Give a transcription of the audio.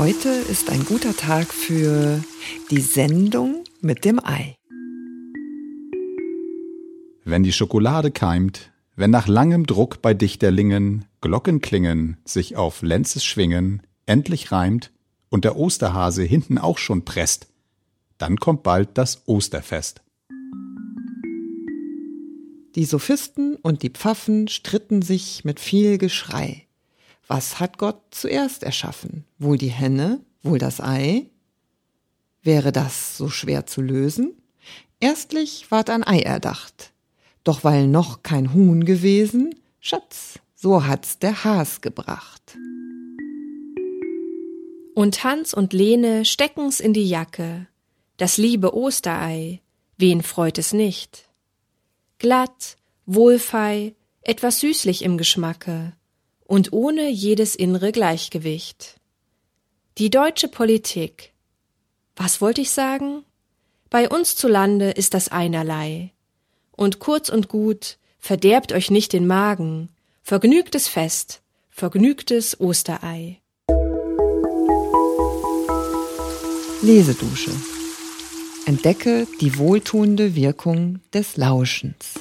Heute ist ein guter Tag für die Sendung mit dem Ei. Wenn die Schokolade keimt, wenn nach langem Druck bei Dichterlingen Glocken klingen, sich auf Lenzes schwingen, endlich reimt und der Osterhase hinten auch schon presst, dann kommt bald das Osterfest. Die Sophisten und die Pfaffen stritten sich mit viel Geschrei. Was hat Gott zuerst erschaffen? Wohl die Henne, wohl das Ei? Wäre das so schwer zu lösen? Erstlich ward ein Ei erdacht. Doch weil noch kein Huhn gewesen, Schatz, so hat's der Has gebracht. Und Hans und Lene stecken's in die Jacke, das liebe Osterei, wen freut es nicht? Glatt, wohlfei, etwas süßlich im Geschmacke, und ohne jedes innere Gleichgewicht. Die deutsche Politik. Was wollte ich sagen? Bei uns zu Lande ist das einerlei. Und kurz und gut, verderbt euch nicht den Magen, vergnügtes Fest, vergnügtes Osterei. Lesedusche. Entdecke die wohltuende Wirkung des Lauschens.